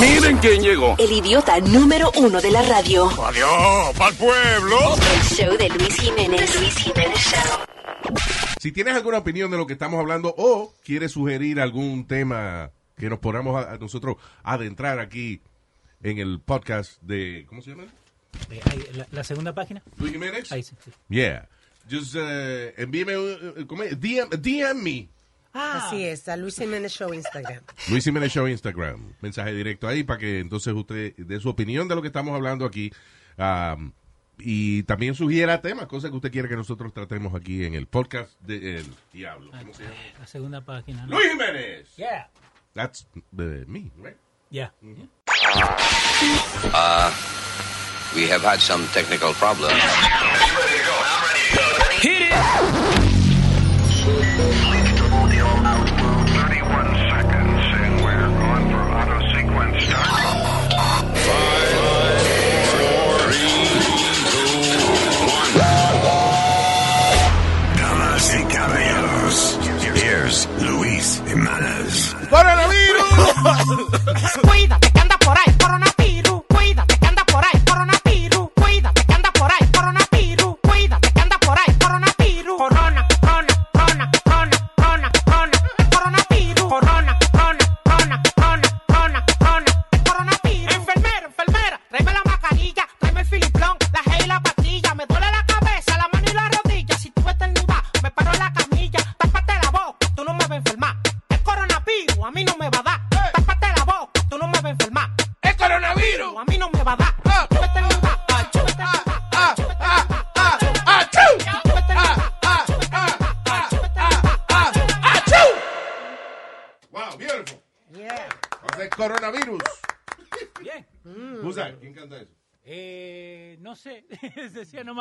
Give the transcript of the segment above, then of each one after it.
Miren quién llegó. El idiota número uno de la radio. Adiós, pa'l pueblo. El show de Luis Jiménez. Luis Jiménez Show. Si tienes alguna opinión de lo que estamos hablando o quieres sugerir algún tema que nos podamos a, a nosotros adentrar aquí en el podcast de. ¿Cómo se llama? Eh, la, la segunda página. Luis Jiménez. Ahí sí. sí. Yeah. Just eh, envíeme un. ¿cómo es? DM, DM me. Así es, a Luis Jiménez Show Instagram. Luis Jiménez Show Instagram. Mensaje directo ahí para que entonces usted dé su opinión de lo que estamos hablando aquí. um, y también sugiera temas, cosas que usted quiere que nosotros tratemos aquí en el podcast de El Diablo. ¿Cómo se llama? La segunda página. ¿no? Luis Jiménez. Yeah. That's the, me, right? Yeah. We have had some technical problems. Hit it! Caballeros, here's Luis Jimenez. Cuídate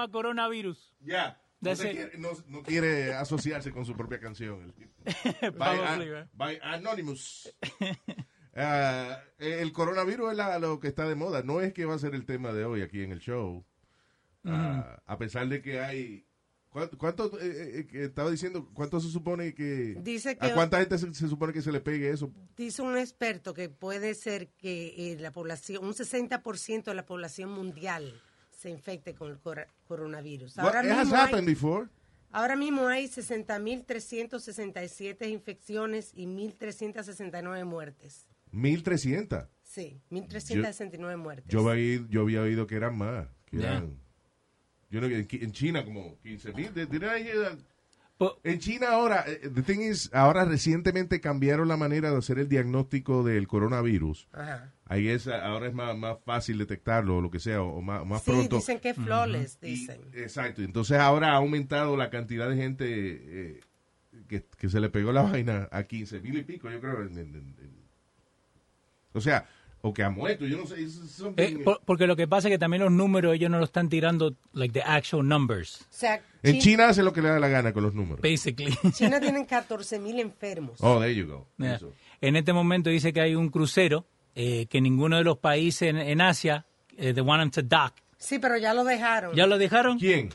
Coronavirus. Ya. No, quiere, no, no quiere asociarse con su propia canción. el by, a- Anonymous. Ah, el coronavirus es la- lo que está de moda. No es que va a ser el tema de hoy aquí en el show. Ah, a pesar de que hay. ¿Cuánto, cuánto, eh, eh, que estaba diciendo? ¿Cuánto se supone que. Dice que- ¿A cuánta gente se, se supone que se le pegue eso? Dice un experto que puede ser que eh, la población, un 60% de la población mundial se infecte con el cor- coronavirus. What, Ahora has mismo, hay, happened before. ahora mismo hay 60.367 infecciones y 1.369 muertes. 1300. Sí, 1.369 muertes. Yo, había, yo había oído que eran más. Que Yeah. eran, yo no, en, en China como 15 Po- En China ahora, eh, the thing is, ahora recientemente cambiaron la manera de hacer el diagnóstico del coronavirus. Ajá. Ahí es, ahora es más, más fácil detectarlo o lo que sea, o, más, más Sí, pronto. dicen que es flawless, Y- dicen. exacto. Entonces ahora ha aumentado la cantidad de gente eh, que, que se le pegó la vaina a 15 mil y pico, yo creo. en- en- en- en- o sea, o que ha muerto, yo no sé. eh, por- porque lo que pasa es que también los números ellos no lo están tirando like the actual numbers, O sea, en Chi- China hace lo que le da la gana con los números. basically. China tienen 14.000 enfermos. Oh, there you go. Yeah. Eso. En este momento dice que hay un crucero eh, que ninguno de los países en, en Asia eh, they want them to dock. Sí, pero ya lo dejaron. ¿Ya lo dejaron? ¿Quién?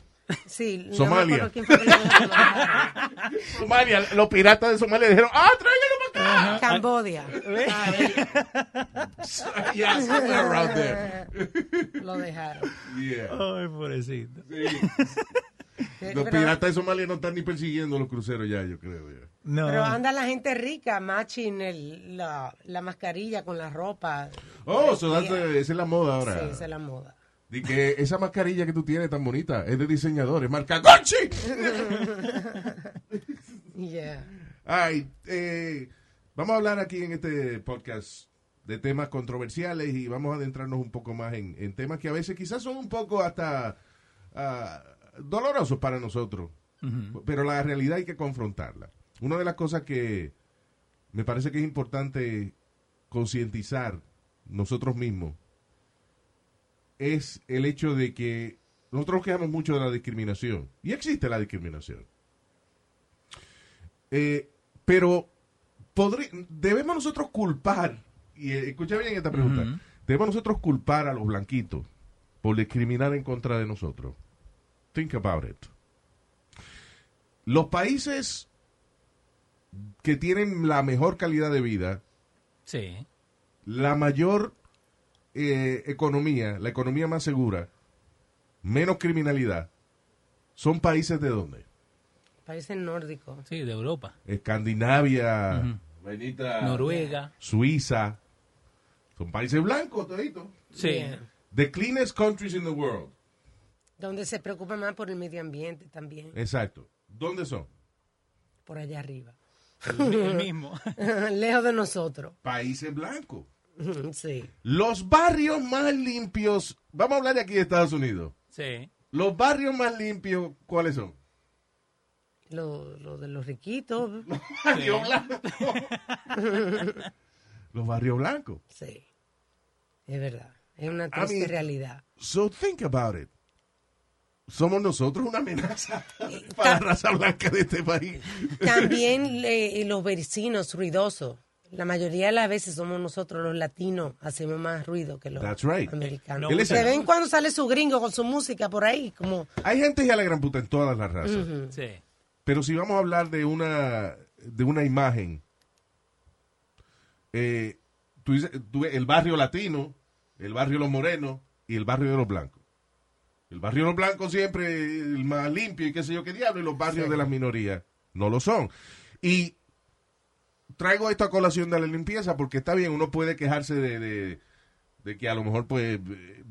Sí, no Somalia. me acuerdo quién fue que lo. Somalia, los piratas de Somalia dijeron, ¡ah, tráigalo Cambodia. yeah, somewhere around there. Lo dejaron. Yeah. Ay, pobrecito. Los Pero- piratas de Somalia no están ni persiguiendo los cruceros ya, yo creo. ya. No. Pero anda la gente rica, matching el, la, la mascarilla con la ropa. Oh, so that's Yeah. the- esa es la moda ahora. Sí, esa es la moda. Di que esa mascarilla que tú tienes tan bonita es de diseñador, es marca Gucci. Yeah. Ay, eh, vamos a hablar aquí en este podcast de temas controversiales y vamos a adentrarnos un poco más en, en temas que a veces quizás son un poco hasta ah, dolorosos para nosotros, pero la realidad hay que confrontarla. Una de las cosas que me parece que es importante concientizar nosotros mismos es el hecho de que nosotros nos quejamos mucho de la discriminación y existe la discriminación. Eh, pero podrí- debemos nosotros culpar, y eh, escucha bien esta pregunta, debemos nosotros culpar a los blanquitos por discriminar en contra de nosotros. Think about it. Los países que tienen la mejor calidad de vida Sí. la mayor eh, economía, la economía más segura, menos criminalidad, son países de dónde? Países nórdicos. Sí, de Europa. Escandinavia, vainita, Noruega. Suiza. Son países blancos toditos. Sí. Yeah. The cleanest countries in the world. Donde se preocupa más por el medio ambiente también, Exacto. ¿Dónde son? por allá arriba. El, el mismo. Lejos de nosotros. Países blancos. Sí. Los barrios más limpios, vamos a hablar de aquí de Estados Unidos. Sí. Los barrios más limpios, ¿cuáles son? Lo, lo de los riquitos. Los barrios blancos. Sí. Es verdad. Es una triste mean- realidad. So think about it. Somos nosotros una amenaza para la raza blanca de este país. También eh, los vecinos ruidosos. La mayoría de las veces somos nosotros los latinos, hacemos más ruido que los That's right. americanos. No, ¿Qué le ven cuando sale su gringo con su música por ahí, como Hay gente ya la gran puta en todas las razas. Sí. Pero si vamos a hablar de una de una imagen, eh, tú dices, tú ves el barrio latino, el barrio de los morenos y el barrio de los blancos. El barrio de los blancos siempre el más limpio y qué sé yo qué diablo, y los barrios de las minorías no lo son. Y traigo esto a colación de la limpieza porque está bien, uno puede quejarse de, de- de que a lo mejor pues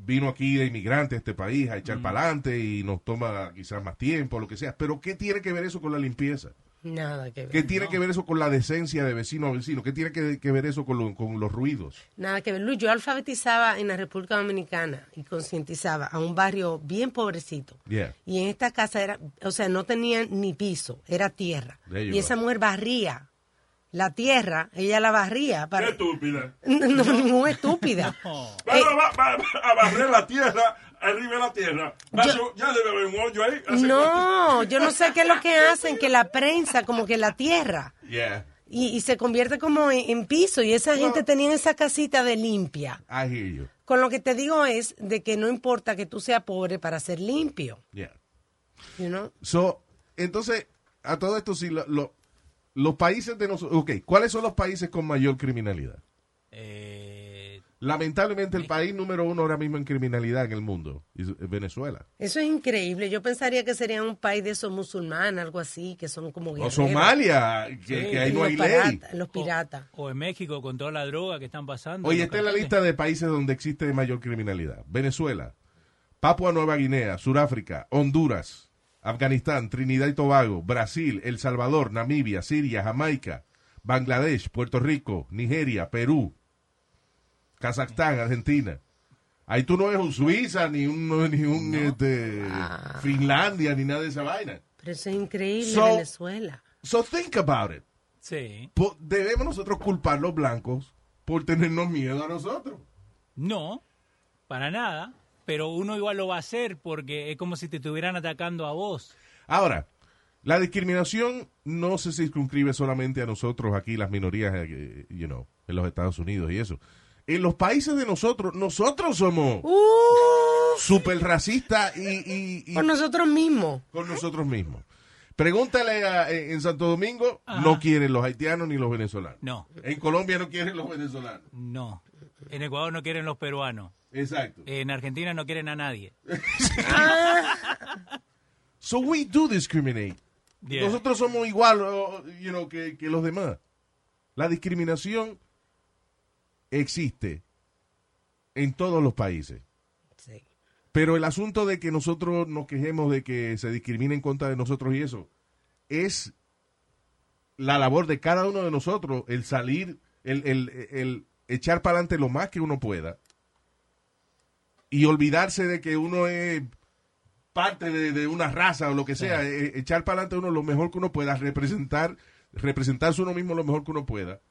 vino aquí de inmigrante a este país a echar para adelante y nos toma quizás más tiempo, lo que sea. Pero ¿qué tiene que ver eso con la limpieza? nada que ver. ¿Qué tiene que ver eso con la decencia de vecino a vecino? ¿Qué tiene que, que ver eso con, lo- con los ruidos? Nada que ver. Luis, yo alfabetizaba en la República Dominicana y concientizaba a un barrio bien pobrecito. Yeah. Y en esta casa era, o sea, no tenían ni piso, era tierra. Y esa mujer barría la tierra, ella la barría para... estúpida. No, no, no es estúpida. Pero va, va- va a barrer la tierra, arriba de la tierra. Va, Yo- ya debe haber un hoyo ahí. No, yo no sé qué es lo que hacen, que la prensa como que la tierra Yeah, y, y se convierte como en, en piso y esa gente tenía esa casita de limpia. I hear you. Con lo que te digo es de que no importa que tú seas pobre para ser limpio, Yeah. you know? So, entonces, a todo esto, sí, lo- lo- los países de nosotros, ok, ¿cuáles son los países con mayor criminalidad? Eh, Lamentablemente, el país número uno ahora mismo en criminalidad en el mundo es es Venezuela. Eso es increíble. Yo pensaría que sería un país de esos musulmanes, algo así, que son como O. Somalia, que, Sí, que ahí no los, hay ley. los piratas. o en México con toda la droga que están pasando. Oye, esta es la lista de países donde existe mayor criminalidad. Venezuela, Papua Nueva Guinea, Sudáfrica, Honduras, Afganistán, Trinidad y Tobago, Brasil, El Salvador, Namibia, Siria, Jamaica, Bangladesh, Puerto Rico, Nigeria, Perú, Kazajstán, Argentina. Ahí tú no ves un Suiza, ni un, ni un este, Finlandia, ni nada de esa vaina. Pero eso es increíble, So- Venezuela. So think about it. Sí. Po- Debemos nosotros culpar a los blancos por tenernos miedo a nosotros. No, para nada. Pero uno igual lo va a hacer porque es como si te estuvieran atacando a vos. Ahora, la discriminación no se circunscribe solamente a nosotros aquí, las minorías, eh, you know, en los Estados Unidos y eso. En los países de nosotros, nosotros somos Uh, súper racistas y, y- y por nosotros mismos. con nosotros mismos. Pregúntale a- en en Santo Domingo, Ajá. no quieren los haitianos ni los venezolanos. No, En Colombia no quieren los venezolanos. no. En Ecuador no quieren los peruanos. Exacto. En Argentina no quieren a nadie. So we do discriminate. Yeah. Nosotros somos igual o- you know, que, que los demás. La discriminación existe en todos los países. Sí. Pero el asunto de que nosotros nos quejemos de que se discrimine en contra de nosotros y eso, es la labor de cada uno de nosotros, el salir, el, el- el echar para adelante lo más que uno pueda y olvidarse de que uno es parte de, de una raza o lo que sea, eh, echar para adelante uno lo mejor que uno pueda, representar, representarse uno mismo lo mejor que uno pueda.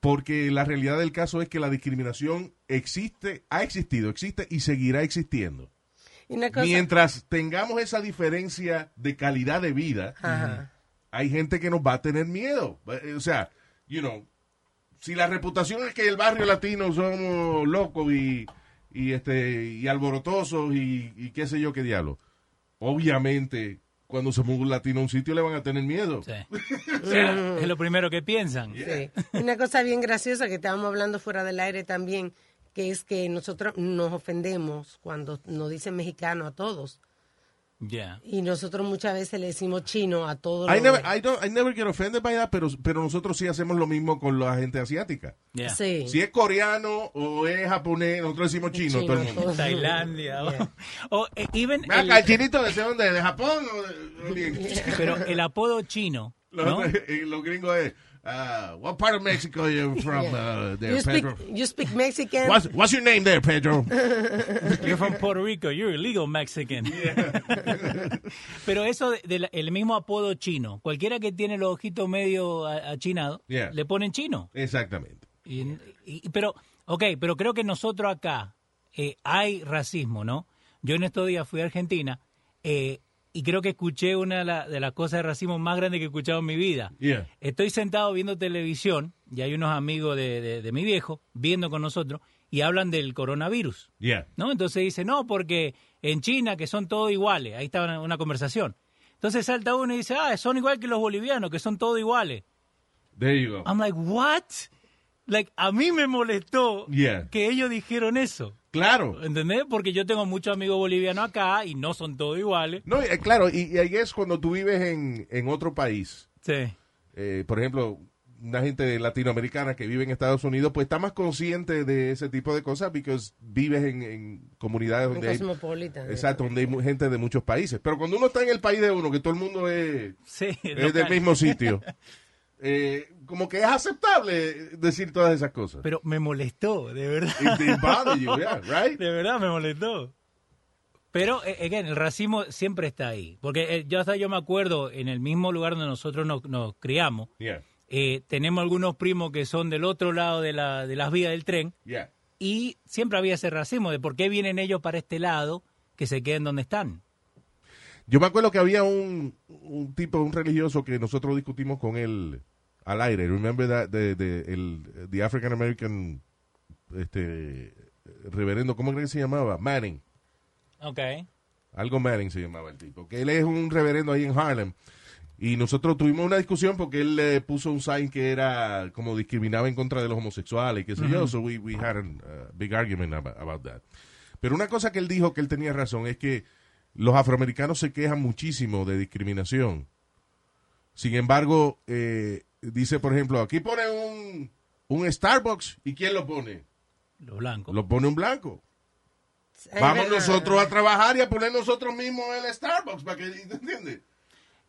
Porque la realidad del caso es que la discriminación existe, ha existido, existe y seguirá existiendo. Y Mientras tengamos esa diferencia de calidad de vida, Ajá. hay gente que nos va a tener miedo. Eh, O sea, you know, si la reputación es que el barrio latino somos locos y, y este y alborotosos y, y qué sé yo qué diablo, obviamente cuando se mueve un latino a un sitio le van a tener miedo. Sí. Sí, es lo primero que piensan. Sí. Una cosa bien graciosa que estábamos hablando fuera del aire también, que es que nosotros nos ofendemos cuando nos dicen mexicano a todos. Yeah. Y nosotros muchas veces le decimos chino a todos. I los- never, I, don't, I never get offended by that, pero, pero nosotros sí hacemos lo mismo con la gente asiática. Yeah. Sí. Si es coreano o es japonés, nosotros decimos chino, Chino, todo el mundo. Tailandia. o- Yeah. O, eh, even Ven el- acá, ¿el chinito de dónde? ¿De Japón o de Oriente? pero el apodo chino, Los, los gringos es, uh, what part of Mexico are you from uh, there, You speak, Pedro? you speak Mexican. What's, what's your name there, Pedro? You're from Puerto Rico, you're illegal Mexican. Pero eso del mismo apodo chino, cualquiera que tiene los ojitos medio achinados, Yeah. le ponen chino. Exactamente. Y- y- pero, ok, pero creo que nosotros acá eh, hay racismo, ¿no? Yo en estos días fui a Argentina eh, y creo que escuché una de, la- de las cosas de racismo más grandes que he escuchado en mi vida. Yeah. Estoy sentado viendo televisión y hay unos amigos de, de- de mi viejo viendo con nosotros y hablan del coronavirus. Yeah. ¿no? Entonces dice, no, porque en China, que son todos iguales, ahí está una, una conversación. Entonces salta uno y dice, ah, son igual que los bolivianos, que son todos iguales. There you go. I'm like, what? Like, a mí me molestó Yeah. que ellos dijeron eso. Claro. ¿Entendés? Porque yo tengo muchos amigos bolivianos acá y no son todos iguales. No, eh, claro, y, y ahí es cuando tú vives en, en otro país. Sí. eh, por ejemplo, una gente latinoamericana que vive en Estados Unidos, pues está más consciente de ese tipo de cosas porque vives en, en comunidades Un donde hay, cosmopolita. exacto, donde hay gente de muchos países. Pero cuando uno está en el país de uno, que todo el mundo es, Sí. es del mismo sitio, eh, como que es aceptable decir todas esas cosas. Pero me molestó, de verdad. You, yeah, right? De verdad me molestó. Pero, eh, again, el racismo siempre está ahí. Porque eh, yo hasta yo me acuerdo, en el mismo lugar donde nosotros nos, nos criamos, Yeah, eh, tenemos algunos primos que son del otro lado de, la, de las vías del tren yeah. y siempre había ese racismo de por qué vienen ellos para este lado que se queden donde están. Yo me acuerdo que había un, un tipo, un religioso que nosotros discutimos con él al aire. Remember that, the, the, el, the African American este, reverendo, ¿cómo creen que se llamaba? Manning. Ok. Algo Manning se llamaba el tipo. Que él es un reverendo ahí en Harlem. Y nosotros tuvimos una discusión porque él le puso un sign que era como discriminaba en contra de los homosexuales y qué sé yo. So we, we had a uh, big argument about, about that. Pero una cosa que él dijo que él tenía razón es que los afroamericanos se quejan muchísimo de discriminación. Sin embargo, eh, dice, por ejemplo, aquí pone un, un Starbucks y ¿quién lo pone? Los blancos. Lo pone un blanco. Vamos verdad. nosotros a trabajar y a poner nosotros mismos el Starbucks para que, ¿entiendes?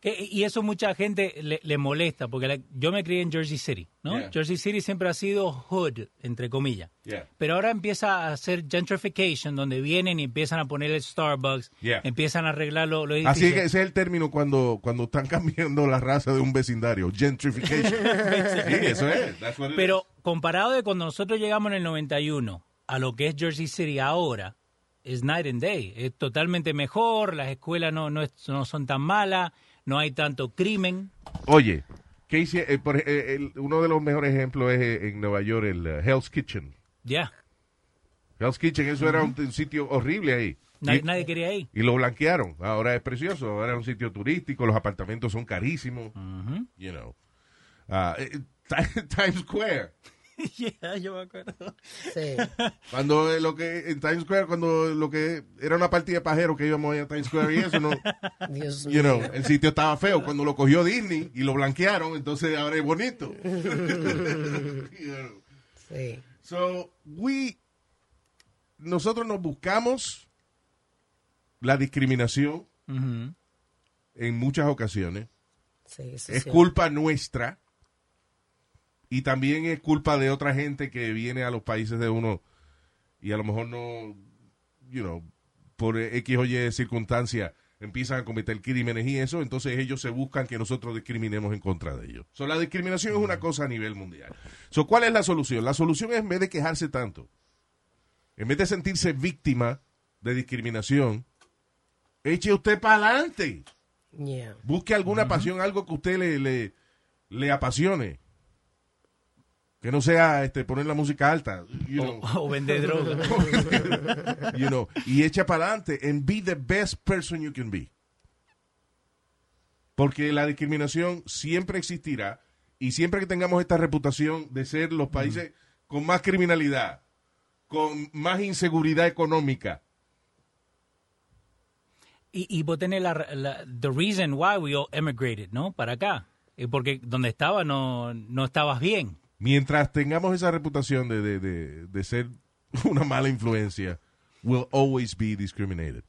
Que- y eso mucha gente le, le molesta, porque la- yo me crié en Jersey City, ¿no? Yeah. Jersey City siempre ha sido hood, entre comillas. Yeah. Pero ahora empieza a hacer gentrification, donde vienen y empiezan a poner el Starbucks, Yeah. empian a arreglar lo- los Así edificios. que ese es el término cuando, cuando están cambiando la raza de un vecindario, gentrification. sí, eso es. That's what it Pero comparado de cuando nosotros llegamos en el 91 a lo que es Jersey City ahora, es night and day. Es totalmente mejor, las escuelas no, no, es- no son tan malas, no hay tanto crimen. Oye, ¿qué hice? eh, por eh, el- uno de los mejores ejemplos es eh, en Nueva York, el Hell's Kitchen. Ya, Hell's Kitchen, eso era un, un sitio horrible ahí. nadie, Y- nadie quería ir. Y lo blanquearon. Ahora es precioso. Ahora es un sitio turístico. Los apartamentos son carísimos. You know. Ah, Times Square. Yeah, yo me acuerdo. Sí. Cuando eh, lo que en Times Square, cuando lo que era una partida de pajeros que íbamos a Times Square y eso, no, Dios you mío. know, el sitio estaba feo. Cuando lo cogió Disney y lo blanquearon, entonces ahora es bonito. You know. Sí. So, we, nosotros nos buscamos la discriminación en muchas ocasiones. Sí, es sí. culpa nuestra y también es culpa de otra gente que viene a los países de uno y a lo mejor no, you know, por X o Y circunstancia empiezan a cometer crímenes y eso, entonces ellos se buscan que nosotros discriminemos en contra de ellos. So, la discriminación es una cosa a nivel mundial. So, ¿Cuál es la solución? La solución es en vez de quejarse tanto, en vez de sentirse víctima de discriminación, eche usted para adelante. Yeah. Busque alguna pasión, algo que usted le, le, le apasione. Que no sea este, poner la música alta. You know, O, o vender droga. you know, y echa para adelante and be the best person you can be. porque la discriminación siempre existirá y siempre que tengamos esta reputación de ser los países con más criminalidad, con más inseguridad económica, Y, y vos tenés la, la- the reason why we all emigrated, ¿no? Para acá. Eh, Porque donde estaba no, no estabas bien. Mientras tengamos esa reputación de, de, de, de ser una mala influencia, will always be discriminated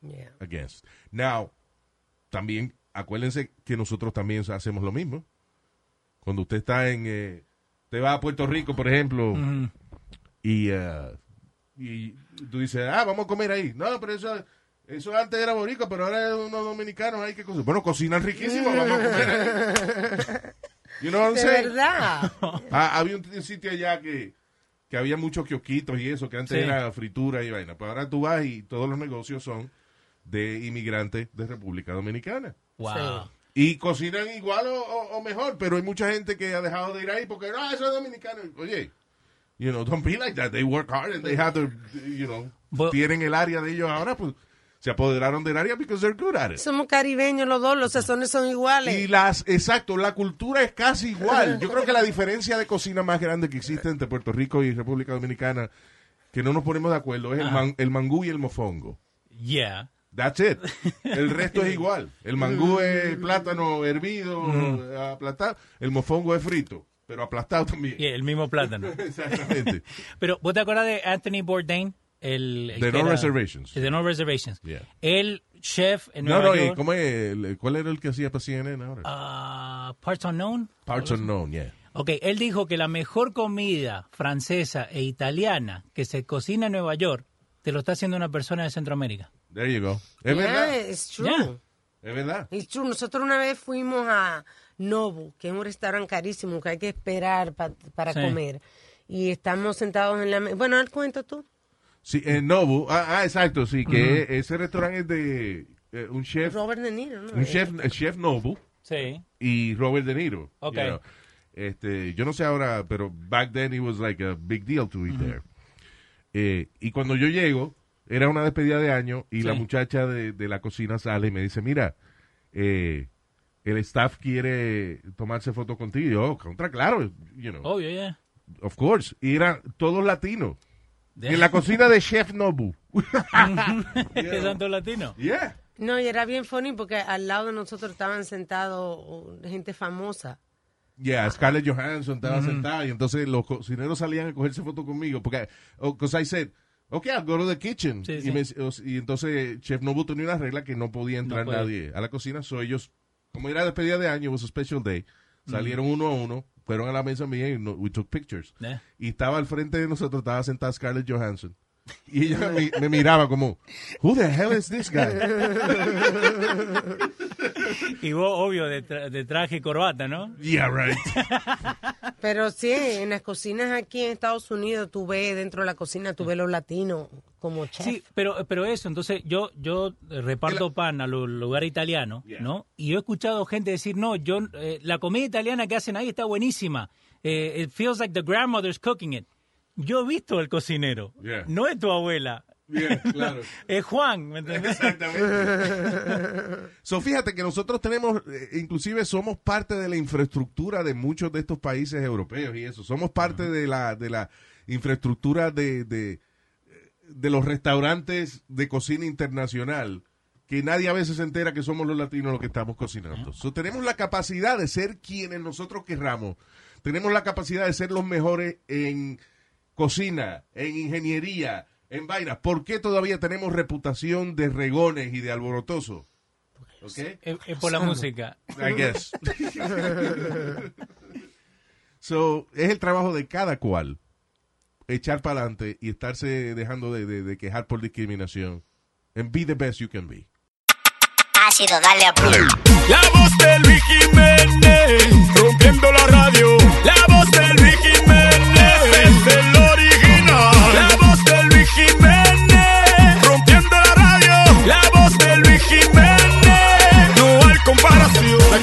Yeah. against. Now, también acuérdense que nosotros también hacemos lo mismo. Cuando usted está en, eh, te va a Puerto Rico, por ejemplo, y, eh, y tú dices, ah, vamos a comer ahí. No, pero eso, eso antes era boricua, pero ahora es unos dominicanos, hay que cocinar. Bueno, cocinan riquísimo, vamos a comer ahí. You know what I'm De saying? verdad. Ah, había un, sitio allá que, que había muchos kiosquitos y eso, que antes Sí. era fritura y vaina. Pero ahora tú vas y todos los negocios son de inmigrantes de República Dominicana. Wow. Y cocinan igual o, o- o mejor, pero hay mucha gente que ha dejado de ir ahí porque, no, eso es dominicano. Oye, you know, don't be like that. They work hard and they have their, you know, tienen el área de ellos ahora, pues se apoderaron del área because they're good at it. Somos caribeños los dos, los sazones son iguales. Y las, exacto, la cultura es casi igual. Yo creo que la diferencia de cocina más grande que existe entre Puerto Rico y República Dominicana, que no nos ponemos de acuerdo, es el, man- el mangú y el mofongo. Yeah. That's it. El resto es igual. El mangú es plátano hervido, aplastado. El mofongo es frito, pero aplastado también. Yeah, el mismo plátano. Exactamente. Pero, ¿vos te acuerdas de Anthony Bourdain? El, el De que No era- Reservations. De No Reservations. Yeah. El chef en No, Nueva no, ¿y York. cómo es? El- ¿Cuál era el que hacía para CNN ahora? ah, Parts Unknown. Parts Unknown, yeah. Ok, él dijo que la mejor comida francesa e italiana que se cocina en Nueva York te lo está haciendo una persona de Centroamérica. There you go. Es Yeah, verdad. it's true. Yeah. Es verdad. It's true. Nosotros una vez fuimos a Nobu, que es un restaurante carísimo que hay que esperar pa- para Sí. comer. Y estamos sentados en la mesa. Bueno, al cuento tú. Sí, en Nobu. Ah, ah, exacto, sí, que ese restaurante es de eh, un chef, Robert De Niro, ¿no? un chef, el chef Nobu Sí. y Robert De Niro. Ok. you know. Este, yo no sé ahora, pero back then it was like a big deal to eat there. Eh, y cuando yo llego, era una despedida de año y la muchacha de, de la cocina sale y me dice, mira, eh, el staff quiere tomarse foto contigo. Y yo, "Oh, contra, claro, you know, Obvio, yeah. of course. Y eran todos latinos. En la cocina de Chef Nobu. ¿Qué tanto latino? Yeah. No, y era bien funny porque al lado de nosotros estaban sentados gente famosa. Yeah, Scarlett Johansson estaba sentada y entonces los cocineros salían a cogerse fotos conmigo porque because I said, okay, I'll go to the kitchen. Sí, y, sí. me- y entonces Chef Nobu tenía una regla que no podía entrar puede. nadie a la cocina, so ellos, como era despedida de año, was a special day, salieron uno a uno, fueron a la mesa mía y no- we took pictures. Yeah. Y estaba al frente de nosotros, estaba sentada Scarlett Johansson. Y ella me, me miraba como, who the hell is this guy? Y vos, obvio, de, tra- de traje y corbata, ¿no? yeah, right. Pero sí, en las cocinas aquí en Estados Unidos, tú ves dentro de la cocina, tú ves los latinos como chef. Sí, pero, pero eso, entonces yo, yo reparto pan a los lugares italianos, ¿no? Y yo he escuchado gente decir, no, yo eh, la comida italiana que hacen ahí está buenísima. Eh, it feels like the grandmother's cooking it. Yo he visto el cocinero. Yeah. No es tu abuela. Yeah, claro. Es Juan, ¿me entendés? So, fíjate que nosotros tenemos, eh, inclusive somos parte de la infraestructura de muchos de estos países europeos y eso. Somos parte de la, de la infraestructura de, de, de los restaurantes de cocina internacional que nadie a veces se entera que somos los latinos los que estamos cocinando. So, tenemos la capacidad de ser quienes nosotros querramos. Tenemos la capacidad de ser los mejores en cocina, en ingeniería, en vainas. ¿Por qué todavía tenemos reputación de regones y de alborotosos? ¿Ok? Es, es por la música. I guess. so, es el trabajo de cada cual echar para adelante y estarse dejando de, de- de quejar por discriminación. And be the best you can be. Ácido, dale a play. La voz de Luis Jiménez, rompiendo la radio. La voz de Luis Jiménez, es el original. La voz de Luis Jiménez, rompiendo la radio. La voz de Luis Jiménez, no hay comparación. No hay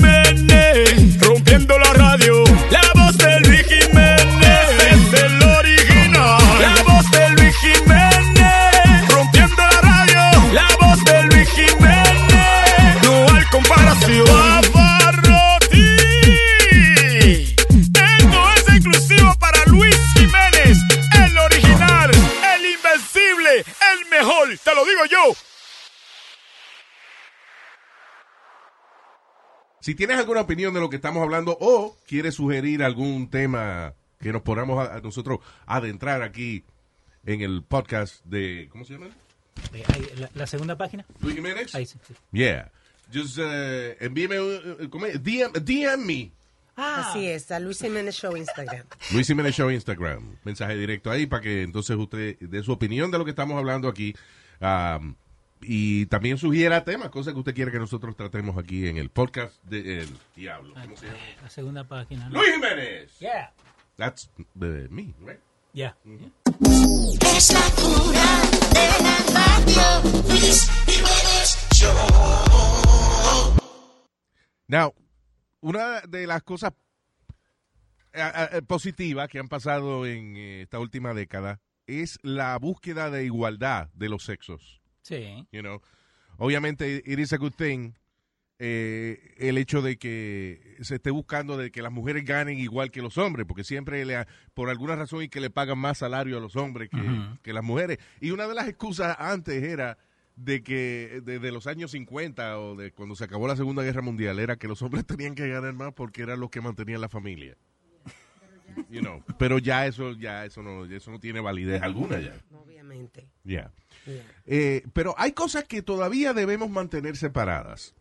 Si tienes alguna opinión de lo que estamos hablando o quieres sugerir algún tema que nos podamos a, a nosotros adentrar aquí en el podcast de, ¿cómo se llama? Eh, la, la segunda página. Luis Jiménez. Ahí sí. sí. Yeah. Just eh, envíeme un, ¿cómo es? DM, DM me. Así es, a Luis Jiménez Show Instagram. Luis Jiménez Show Instagram. Mensaje directo ahí para que entonces usted dé su opinión de lo que estamos hablando aquí. um, y también sugiera temas, cosas que usted quiere que nosotros tratemos aquí en el podcast de El Diablo. ¿Cómo se llama? La segunda página. ¿no? Luis Jiménez. Yeah. That's uh, me, right? Yeah. Es la cura de la radio. Luis Jiménez Show. Now, una de las cosas eh, eh, positivas que han pasado en eh, esta última década es la búsqueda de igualdad de los sexos. Sí. You know, obviamente it is a good thing eh, el hecho de que se esté buscando de que las mujeres ganen igual que los hombres, porque siempre le, ha- por alguna razón y que le pagan más salario a los hombres que, que las mujeres. Y una de las excusas antes era de que desde los años 50 o de cuando se acabó la Segunda Guerra Mundial era que los hombres tenían que ganar más porque eran los que mantenían la familia. You know, pero ya eso ya eso no eso no tiene validez alguna ya. Obviamente. Ya. Yeah. Eh, pero hay cosas que todavía debemos mantener separadas.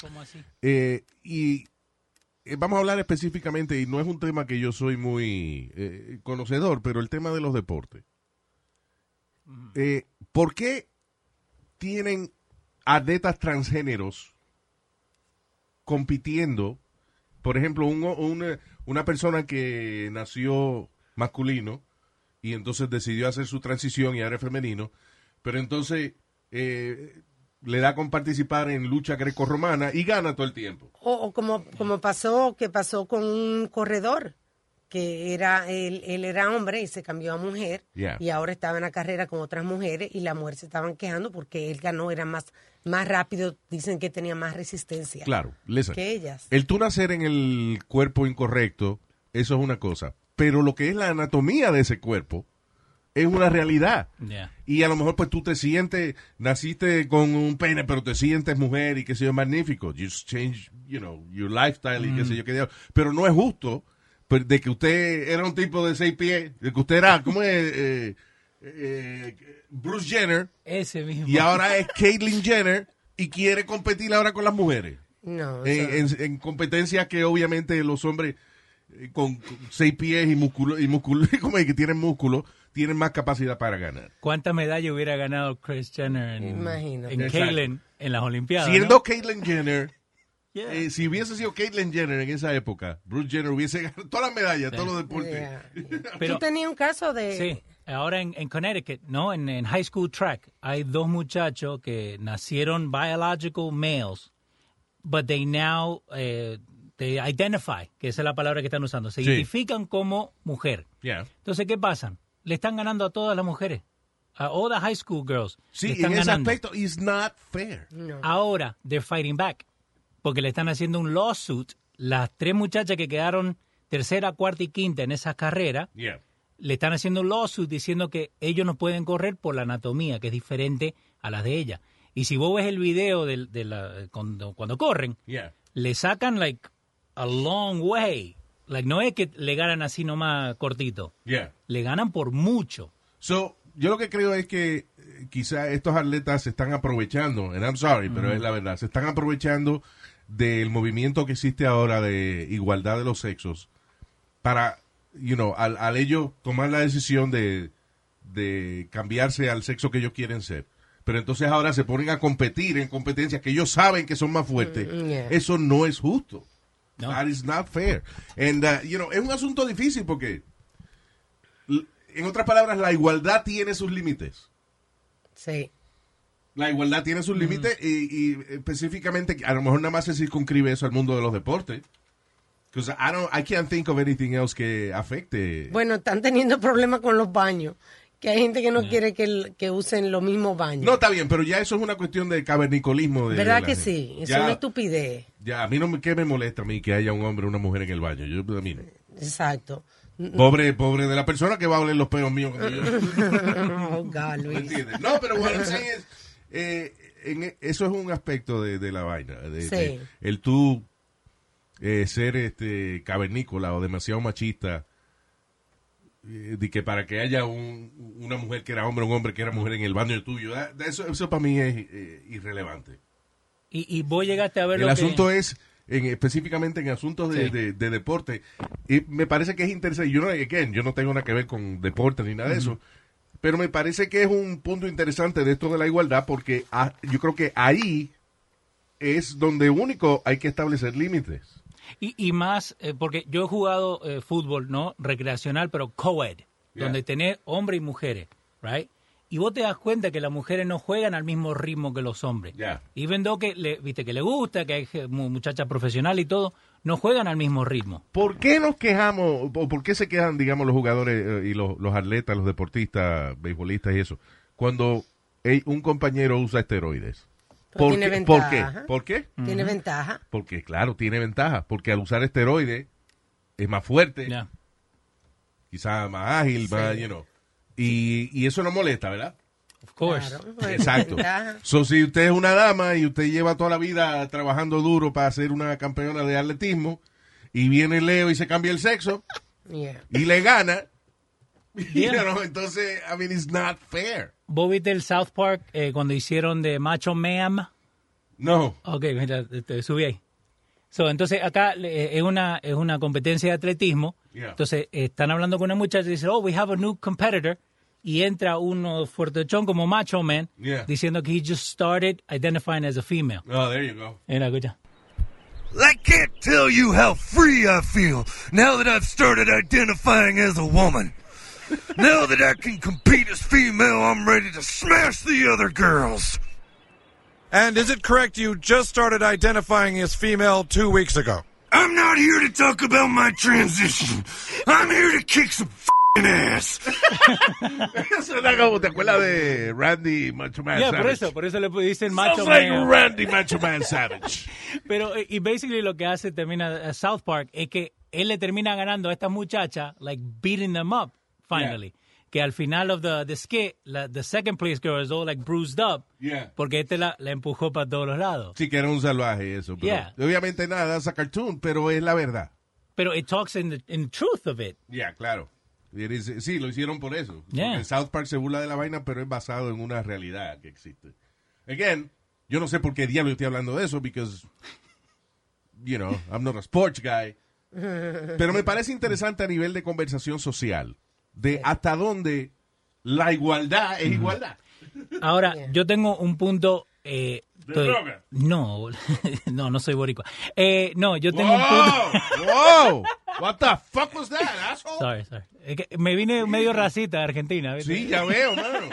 ¿Cómo así? Eh, y eh, vamos a hablar específicamente, y no es un tema que yo soy muy eh, conocedor, pero el tema de los deportes. Eh, ¿Por qué tienen atletas transgéneros compitiendo? Por ejemplo, un- un- una persona que nació masculino y entonces decidió hacer su transición y ahora es femenino, pero entonces eh, le da con participar en lucha grecorromana y gana todo el tiempo. O, o como, como pasó, que pasó con un corredor, que era, él, él era hombre y se cambió a mujer, Yeah. y ahora estaba en la carrera con otras mujeres, y las mujeres se estaban quejando porque él ganó, era más, más rápido, dicen que tenía más resistencia Claro, listen. que ellas. El tú nacer en el cuerpo incorrecto, eso es una cosa. Pero lo que es la anatomía de ese cuerpo es una realidad. Yeah. Y a lo mejor pues tú te sientes, naciste con un pene, pero te sientes mujer y que sea magnífico. You change, you know, your lifestyle y qué sé yo qué diablo. Pero no es justo de que usted era un tipo de seis pies, de que usted era, ¿cómo es? Eh, eh, Bruce Jenner Ese mismo. y ahora es Caitlyn Jenner y quiere competir ahora con las mujeres No, en, en- en competencias que obviamente los hombres eh, con, con seis pies y músculo y músculo como es que tienen músculo tienen más capacidad para ganar. ¿Cuántas medallas hubiera ganado Chris Jenner en, Imagínate. en Exacto. Caitlyn en las Olimpiadas? Siendo ¿no? Caitlyn Jenner, Yeah. eh, si hubiese sido Caitlyn Jenner en esa época, Bruce Jenner hubiese ganado todas las medallas, todos los deportes. Yeah. Pero- Tú tenías un caso de... Sí, ahora en, en Connecticut, ¿no? En, en high school track hay dos muchachos que nacieron biological males, but they now eh, they identify, que esa es la palabra que están usando, se Sí. identifican como mujer. Yeah. Entonces, ¿qué pasa? Le están ganando a todas las mujeres, a all the high school girls. Sí, le en están ese ganando. aspecto, it's not fair. No. Ahora, they're fighting back. Porque le están haciendo un lawsuit. Las tres muchachas que quedaron tercera, cuarta y quinta en esa carrera, Yeah. le están haciendo un lawsuit diciendo que ellos no pueden correr por la anatomía, que es diferente a la de ella. Y si vos ves el video de, de la, cuando, cuando corren, Yeah. le sacan like a long way. Like, no es que le ganan así nomás cortito. Yeah. Le ganan por mucho. So, yo lo que creo es que eh, quizá estos atletas se están aprovechando, and I'm sorry, pero es la verdad, se están aprovechando del movimiento que existe ahora de igualdad de los sexos para, you know, al, al ellos tomar la decisión de, de cambiarse al sexo que ellos quieren ser. Pero entonces ahora se ponen a competir en competencias que ellos saben que son más fuertes. Mm, yeah. Eso no es justo. No. That is not fair. And, uh, you know, es un asunto difícil porque en otras palabras, la igualdad tiene sus límites. Sí. La igualdad tiene sus límites y, y específicamente, a lo mejor nada más se circunscribe eso al mundo de los deportes. Because I, don't, I can't think of anything else que afecte. Bueno, están teniendo problemas con los baños. Que hay gente que no quiere que, el- que usen los mismos baños. No, está bien, pero ya eso es una cuestión de cavernicolismo. De ¿Verdad que gente. sí? Es Ya, una estupidez. ya, a mí no me, ¿qué me molesta a mí que haya un hombre o una mujer en el baño? Yo, a mí no. Exacto. Pobre, pobre de la persona que va a oler los pelos míos. oh, God, ¿Me Luis. entiendes? No, pero what I'm saying is, eh, en e- eso es un aspecto de, de la vaina. de- Sí. de el tú eh, ser este cavernícola o demasiado machista. eh, De que para que haya un- una mujer que era hombre, un hombre que era mujer en el baño tuyo, ah, eso, eso para mí es eh, irrelevante. Y, y vos llegaste a ver El lo que... asunto es, en, específicamente en asuntos de, Sí. de- de deporte, y me parece que es interesante. Yo no, again, yo no tengo nada que ver con deporte ni nada de eso, pero me parece que es un punto interesante de esto de la igualdad porque ah, yo creo que ahí es donde único hay que establecer límites. Y, y más, eh, porque yo he jugado eh, fútbol, ¿no? Recreacional, pero co-ed, Yeah. donde tenés hombres y mujeres, right? Y vos te das cuenta que las mujeres no juegan al mismo ritmo que los hombres. Ya. Even though que le, viste que le gusta, que hay je- mu- muchacha profesional y todo, no juegan al mismo ritmo. ¿Por qué nos quejamos, o por qué se quejan, digamos, los jugadores eh, y los, los atletas, los deportistas, beisbolistas y eso, cuando un compañero usa esteroides? ¿Por tiene qué? ¿Por qué? ventaja. ¿Por qué? Tiene ventaja. Porque, claro, tiene ventaja. Porque al usar esteroides es más fuerte, Yeah. quizás más ágil, más, you know. Y, y eso no molesta, ¿verdad? Of course. Claro, pues, Exacto. So, si usted es una dama y usted lleva toda la vida trabajando duro para ser una campeona de atletismo, y viene Leo y se cambia el sexo, Yeah. y le gana, Yeah. you know, entonces, I mean, it's not fair. ¿Vos viste el South Park eh, cuando hicieron de Macho Man? No. Ok, mira, te, te subí ahí. So, entonces acá eh, es una es una competencia de atletismo. Yeah. Entonces eh, están hablando con una muchacha y dice, oh, we have a new competitor. Y entra uno fuertechón como Macho Man Yeah. diciendo que he just started identifying as a female. Oh, there you go. Mira, escucha. I can't tell you how free I feel now that I've started identifying as a woman. now that I can compete as female, I'm ready to smash the other girls. And is it correct you just started identifying as female two weeks ago? I'm not here to talk about my transition. I'm here to kick some ass. Suena como, ¿te acuerdas de Randy Macho Man Yeah, Savage? por eso, por eso le dicen Macho Sounds like Man. Randy Macho Man Savage. Pero, eh, y basically lo que hace termina eh, South Park es que él le termina ganando a esta muchacha, like beating them up, finally. Que al final of the, the skit, la, the second place girl is all like bruised up. Yeah. Porque este la, la empujó para todos los lados. Sí, que era un salvaje eso. Pero Yeah. Obviamente nada, es a cartoon, pero es la verdad. Pero it talks in the in truth of it. Ya, claro. Is- sí, lo hicieron por eso. Yeah. South Park se burla de la vaina, pero es basado en una realidad que existe. Again, yo no sé por qué diablo estoy hablando de eso, because, you know, I'm not a sports guy. Pero me parece interesante a nivel de conversación social, de hasta dónde la igualdad es igualdad. Ahora, yo tengo un punto... Eh, ¿De estoy- droga? No, no, no soy boricua. Eh, no, yo tengo un. ¡Wow! What the fuck was that, asshole? Sorry, sorry. Es que me vine medio racista de Argentina. ¿viste? Sí, ya veo, mano.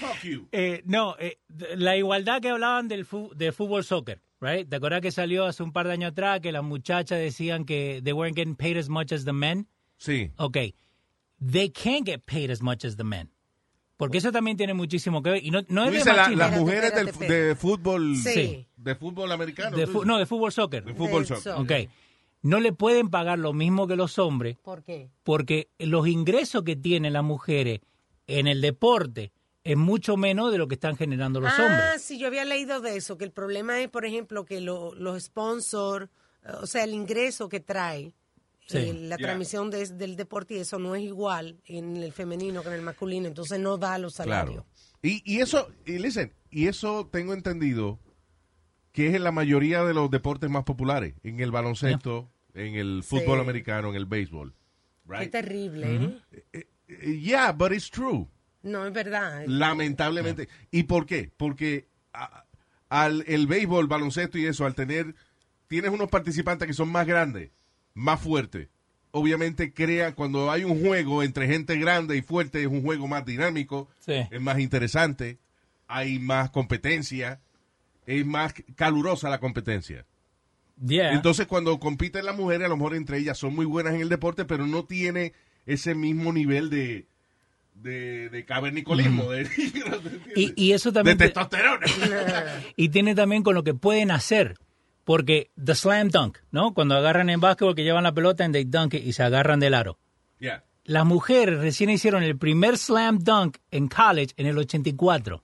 Fuck you. Eh, no, eh, la igualdad que hablaban del de fútbol soccer, right? ¿Te acuerdas que salió hace un par de años atrás que las muchachas decían que they weren't getting paid as much as the men? Sí. Okay. They can't get paid as much as the men. Porque eso también tiene muchísimo que ver. Y no, no es de la- las mujeres del, de fútbol, Sí. de fútbol americano. De fu- no, de fútbol soccer. de fútbol soccer. soccer. Ok. No le pueden pagar lo mismo que los hombres ¿Por qué? porque los ingresos que tienen las mujeres en el deporte es mucho menos de lo que están generando los ah, hombres. sí, yo había leído de eso, que el problema es, por ejemplo, que lo- los sponsors, o sea, el ingreso que trae Sí. eh, la Yeah. transmisión de- del deporte y eso no es igual en el femenino que en el masculino, entonces no da los salarios. Claro. Y, y eso, y listen, y eso tengo entendido que es en la mayoría de los deportes más populares, en el baloncesto, en el fútbol Sí. americano, en el béisbol. Qué terrible, ¿eh? Eh, Yeah, but it's true. No, es verdad. Lamentablemente. ¿Y por qué? Porque a- al el béisbol, baloncesto y eso, al tener, tienes unos participantes que son más grandes, más fuertes. Obviamente crea, cuando hay un juego entre gente grande y fuerte, es un juego más dinámico, Sí. es más interesante, hay más competencia, es más calurosa la competencia. Yeah. Entonces cuando compiten las mujeres, a lo mejor entre ellas son muy buenas en el deporte, pero no tiene ese mismo nivel de, de, de cavernicolismo, de, y, y eso de también te- testosterona. y tiene también con lo que pueden hacer. Porque the slam dunk, ¿no? Cuando agarran en básquetbol que llevan la pelota en they dunk it y se agarran del aro. Yeah. Las mujeres recién hicieron el primer slam dunk en college en el 84.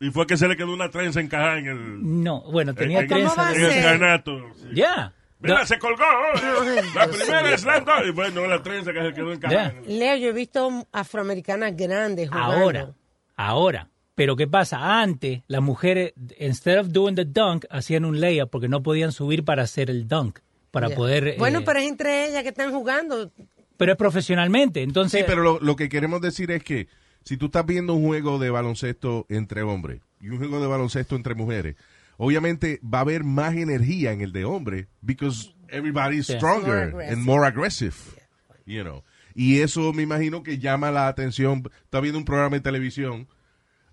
Y fue que se le quedó una trenza encajada en el, No, bueno, tenía en, trenza. en el canato. sí. Ya. Mira, No, se colgó. La primera es la Y bueno, la trenza que se quedó en el- Leo, yo he visto afroamericanas grandes jugando. Ahora, ahora. Pero ¿qué pasa? Antes, las mujeres, instead of doing the dunk, hacían un layup porque no podían subir para hacer el dunk. Para poder. Bueno, eh, pero es entre ellas que están jugando. pero es profesionalmente. Entonces. Sí, pero lo, lo que queremos decir es que si tú estás viendo un juego de baloncesto entre hombres y un juego de baloncesto entre mujeres, obviamente va a haber más energía en el de hombres because everybody's. More stronger aggressive. and more aggressive, you know. Y eso me imagino que llama la atención. Está viendo un programa de televisión,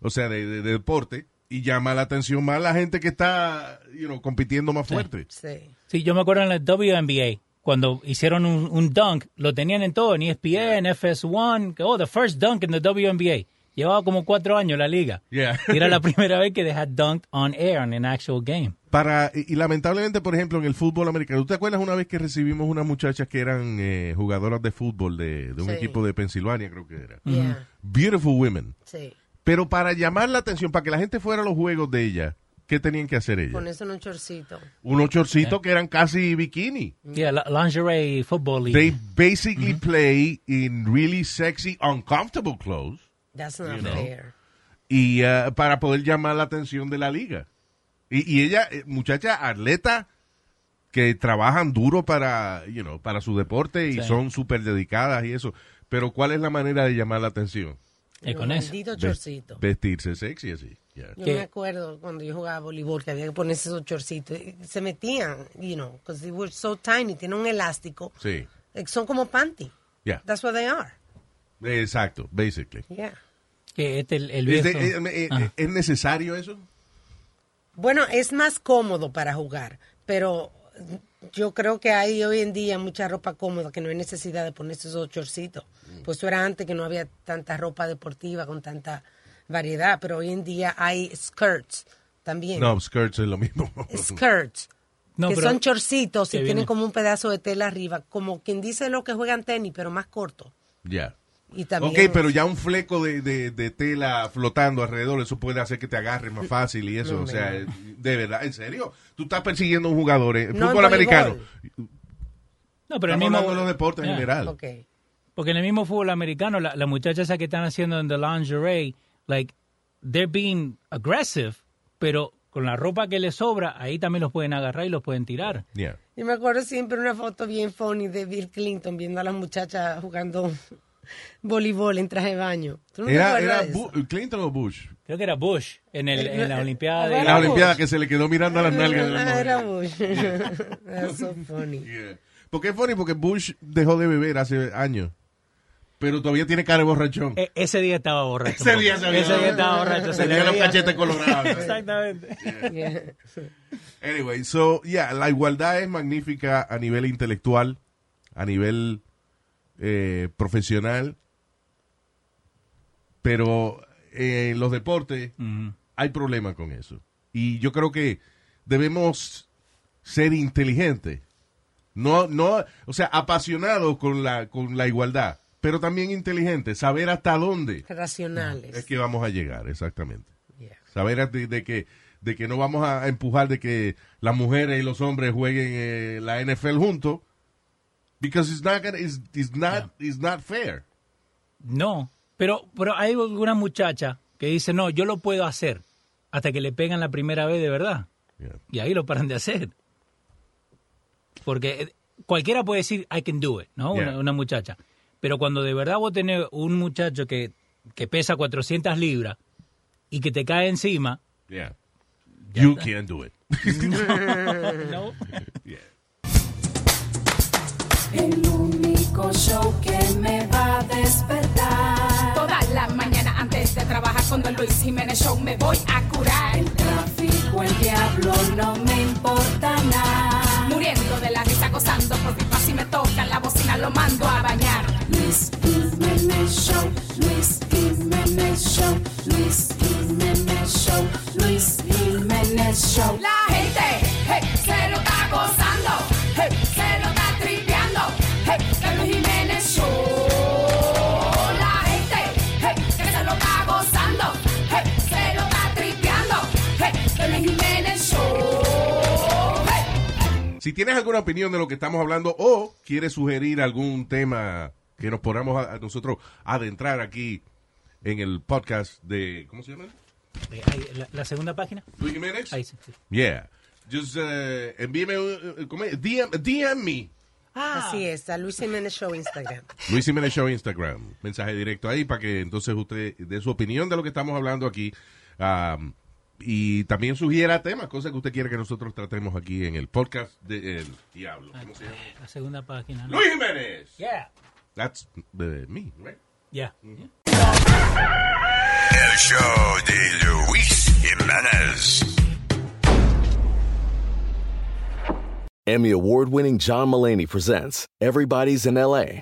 o sea, de, de- de deporte, y llama la atención más la gente que está, you know, compitiendo más fuerte. Sí. Sí, yo me acuerdo en la WNBA, cuando hicieron un, un dunk, lo tenían en todo, en ESPN, FS1, que, oh, the first dunk in the WNBA. Llevaba como cuatro años la liga. Yeah. Y era la primera vez que they had dunked on air in an actual game. Para, y, y lamentablemente, por ejemplo, en el fútbol americano, ¿tú te acuerdas una vez que recibimos unas muchachas que eran eh, jugadoras de fútbol de, de un Sí. equipo de Pensilvania, creo que era? Yeah. Beautiful women. Sí. Pero para llamar la atención, para que la gente fuera a los juegos de ella, ¿qué tenían que hacer ellas? Ponerse en un chorcito. Unos chorcitos que eran casi bikini. Yeah, la- lingerie football league. They basically play in really sexy, uncomfortable clothes. That's not fair. y uh, para poder llamar la atención de la liga. Y, y ella, eh, muchacha atleta, que trabajan duro para, you know, para su deporte y Sí. son súper dedicadas y eso. Pero ¿cuál es la manera de llamar la atención? Un con eso. chorcito. Vestirse sexy así. yeah. Yo ¿Qué? me acuerdo cuando yo jugaba voleibol que había que ponerse esos chorcitos. y Se metían, you know, because they were so tiny. Tienen un elástico. Sí, Eh, Son como panty. yeah. That's what they are. Exacto, basically. Yeah. Que este, el, el ¿Es, de- eh, eh, Ah. ¿es necesario eso? Bueno, es más cómodo para jugar, pero yo creo que hay hoy en día mucha ropa cómoda que no hay necesidad de ponerse esos chorcitos. Pues eso era antes que no había tanta ropa deportiva con tanta variedad, pero hoy en día hay skirts también. No, skirts es lo mismo. Skirts. No, que son chorcitos y tienen como un pedazo de tela arriba, como quien dice lo que juegan tenis, pero más corto. Ya. Y también Ok, pero ya un fleco de, de- de tela flotando alrededor, eso puede hacer que te agarre más fácil y eso, No, o sea, no. de verdad, ¿en serio? Tú estás persiguiendo a un jugador, eh, No, en fútbol americano. No, pero Estamos el mismo, hablando de los deportes en Yeah. general. Ok. Porque en el mismo fútbol americano, la, la muchacha esa que están haciendo en the lingerie, like, they're being aggressive, pero con la ropa que les sobra, ahí también los pueden agarrar y los pueden tirar. Yeah. Yo me acuerdo siempre una foto bien funny de Bill Clinton viendo a las muchachas jugando voleibol en traje de baño. ¿Tú no te Era, Clinton o Bush. Creo que era Bush en, el, Eh, en la eh, Olimpiada En la. Olimpiada que se le quedó mirando a las nalgas de la Ah, mujer. era Bush. That's so funny. Yeah. ¿Por qué es funny? Porque Bush dejó de beber hace años. Pero todavía tiene cara de borrachón. E- ese día estaba borracho. Ese día se había- Ese día estaba borracho. se le Tenía los cachetes colorados. Exactamente. Yeah. Anyway, so, yeah, la igualdad es magnífica a nivel intelectual, a nivel eh, profesional, pero eh, en los deportes hay problemas con eso. Y yo creo que debemos ser inteligentes. No, no, o sea, apasionados con la, con la igualdad, pero también inteligentes, saber hasta dónde Racionales. es que vamos a llegar, exactamente. Yeah. Saber de, de que de que no vamos a empujar de que las mujeres y los hombres jueguen eh, la NFL juntos because it's not gonna- it's, it's not it's not fair. No, pero, pero hay alguna muchacha que dice, no, yo lo puedo hacer hasta que le pegan la primera vez de verdad. Yeah. Y ahí lo paran de hacer. Porque eh, cualquiera puede decir, I can do it, ¿no? Yeah. Una, una muchacha. Pero cuando de verdad vos tenés un muchacho que, que pesa 400 libras y que te cae encima, Yeah. You can't do it. no. El único show que me va a despertar. Toda la mañana antes de trabajar con Don Luis Jiménez Show me voy a curar. El tráfico, el diablo, no me importa nada. Muriendo de la risa, gozando por pipa si me toca la bocina, lo mando a bañar. Luis Jiménez Show, Luis Jiménez Show, Luis Si tienes alguna opinión de lo que estamos hablando o quieres sugerir algún tema que nos podamos a, a nosotros adentrar aquí en el podcast de. ¿Cómo se llama? Eh, la, la segunda página. Luis Jiménez. Ahí sí. sí. Yeah. Just eh, envíeme un. ¿cómo es? DM, DM me. Así es, a Luis Jiménez Show Instagram. Luis Jiménez Show Instagram. Mensaje directo ahí para que entonces usted dé su opinión de lo que estamos hablando aquí. um, y también sugiera temas, cosas que usted quiere que nosotros tratemos aquí en el podcast de El Diablo. ¿Cómo se llama? La segunda página. ¿no? Luis Jiménez. Yeah. That's uh, me, right? Yeah. El show de Luis Jimenez. Emmy award winning John Mullaney presents Everybody's in LA,